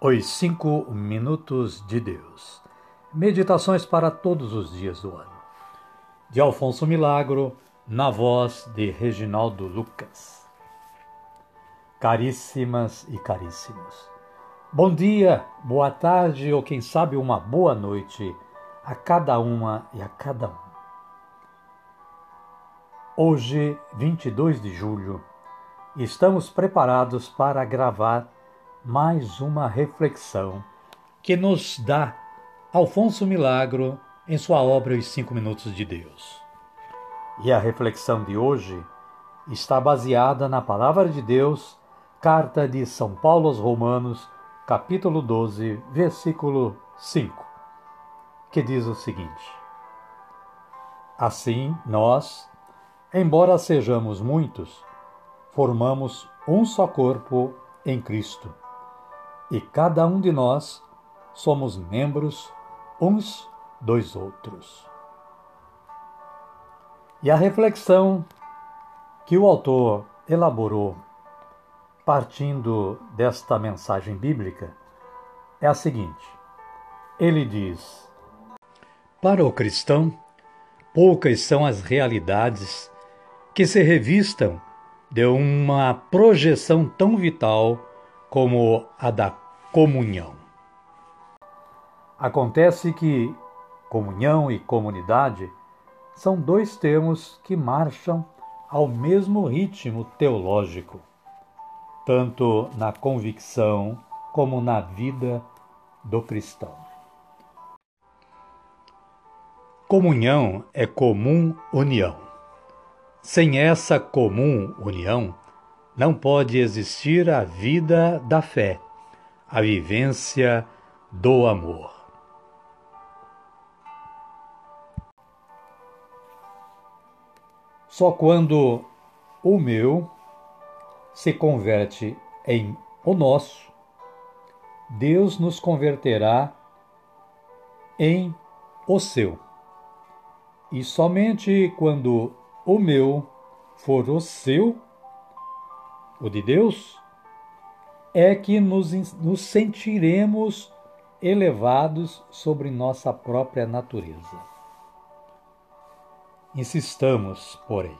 Os Cinco Minutos de Deus. Meditações para todos os dias do ano. De Alfonso Milagro, na voz de Reginaldo Lucas. Caríssimas e caríssimos. Bom dia, boa tarde ou quem sabe uma boa noite a cada uma e a cada um. Hoje, 22 de julho, estamos preparados para gravar mais uma reflexão que nos dá Alfonso Milagro em sua obra Os Cinco Minutos de Deus. E a reflexão de hoje está baseada na Palavra de Deus, carta de São Paulo aos Romanos, capítulo 12, versículo 5, que diz o seguinte: Assim, nós, embora sejamos muitos, formamos um só corpo em Cristo. E cada um de nós somos membros uns dos outros. E a reflexão que o autor elaborou partindo desta mensagem bíblica é a seguinte: ele diz: Para o cristão, poucas são as realidades que se revistam de uma projeção tão vital como a da comunhão. Acontece que comunhão e comunidade são dois termos que marcham ao mesmo ritmo teológico, tanto na convicção como na vida do cristão. Comunhão é comum união. Sem essa comum união, não pode existir a vida da fé, a vivência do amor. Só quando o meu se converte em o nosso, Deus nos converterá em o seu. E somente quando o meu for o seu, o de Deus, é que nos, nos sentiremos elevados sobre nossa própria natureza. Insistamos, porém,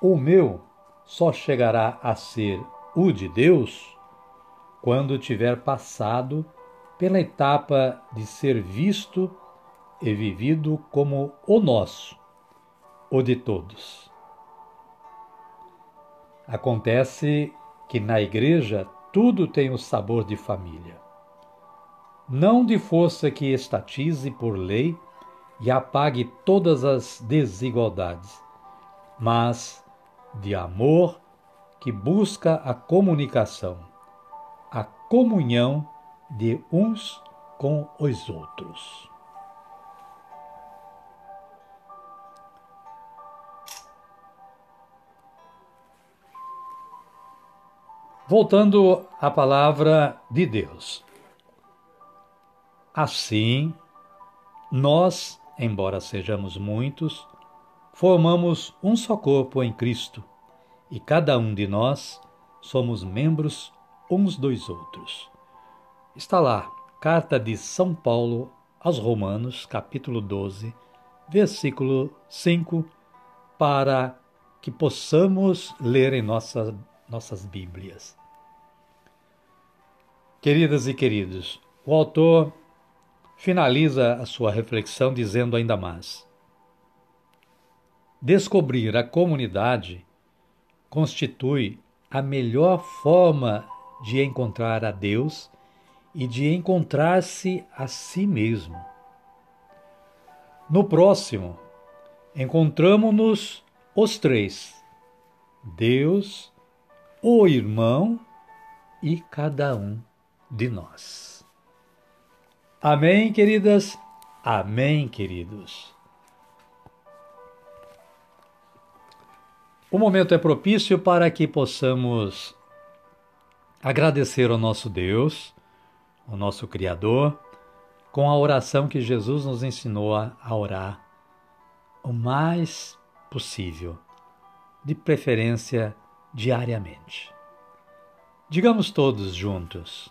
o meu só chegará a ser o de Deus quando tiver passado pela etapa de ser visto e vivido como o nosso, o de todos. Acontece que na igreja tudo tem o sabor de família. Não de força que estatize por lei e apague todas as desigualdades, mas de amor que busca a comunicação, a comunhão de uns com os outros. Voltando à palavra de Deus. Assim, nós, embora sejamos muitos, formamos um só corpo em Cristo e cada um de nós somos membros uns dos outros. Está lá, carta de São Paulo aos Romanos, capítulo 12, versículo 5, para que possamos ler em nossa, nossas Bíblias. Queridas e queridos, o autor finaliza a sua reflexão dizendo ainda mais: Descobrir a comunidade constitui a melhor forma de encontrar a Deus e de encontrar-se a si mesmo. No próximo, encontramos-nos os três: Deus, o irmão e cada um de nós. Amém, queridas? Amém, queridos. O momento é propício para que possamos agradecer ao nosso Deus, o nosso Criador, com a oração que Jesus nos ensinou a orar o mais possível, de preferência diariamente. Digamos todos juntos.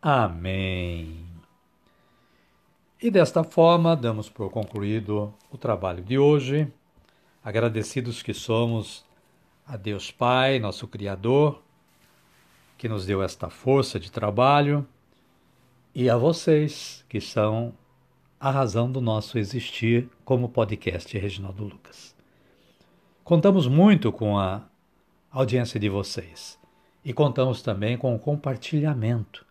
Amém. E desta forma, damos por concluído o trabalho de hoje, agradecidos que somos a Deus Pai, nosso Criador, que nos deu esta força de trabalho, e a vocês, que são a razão do nosso existir como podcast Reginaldo Lucas. Contamos muito com a audiência de vocês e contamos também com o compartilhamento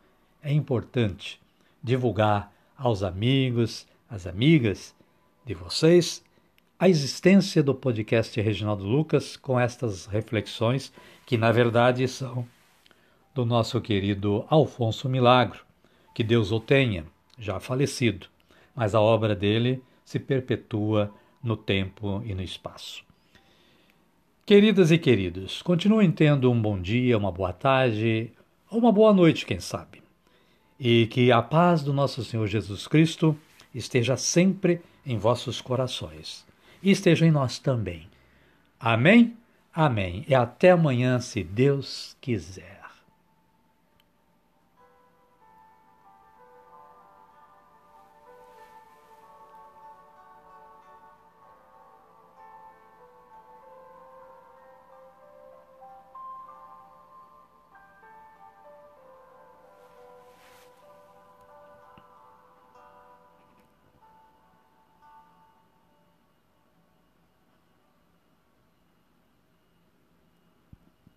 é importante divulgar aos amigos, às amigas de vocês a existência do podcast Reginaldo Lucas com estas reflexões que na verdade são do nosso querido Alfonso Milagro, que Deus o tenha, já falecido, mas a obra dele se perpetua no tempo e no espaço. Queridas e queridos, continuem tendo um bom dia, uma boa tarde ou uma boa noite, quem sabe e que a paz do nosso Senhor Jesus Cristo esteja sempre em vossos corações e esteja em nós também. Amém? Amém. E até amanhã, se Deus quiser.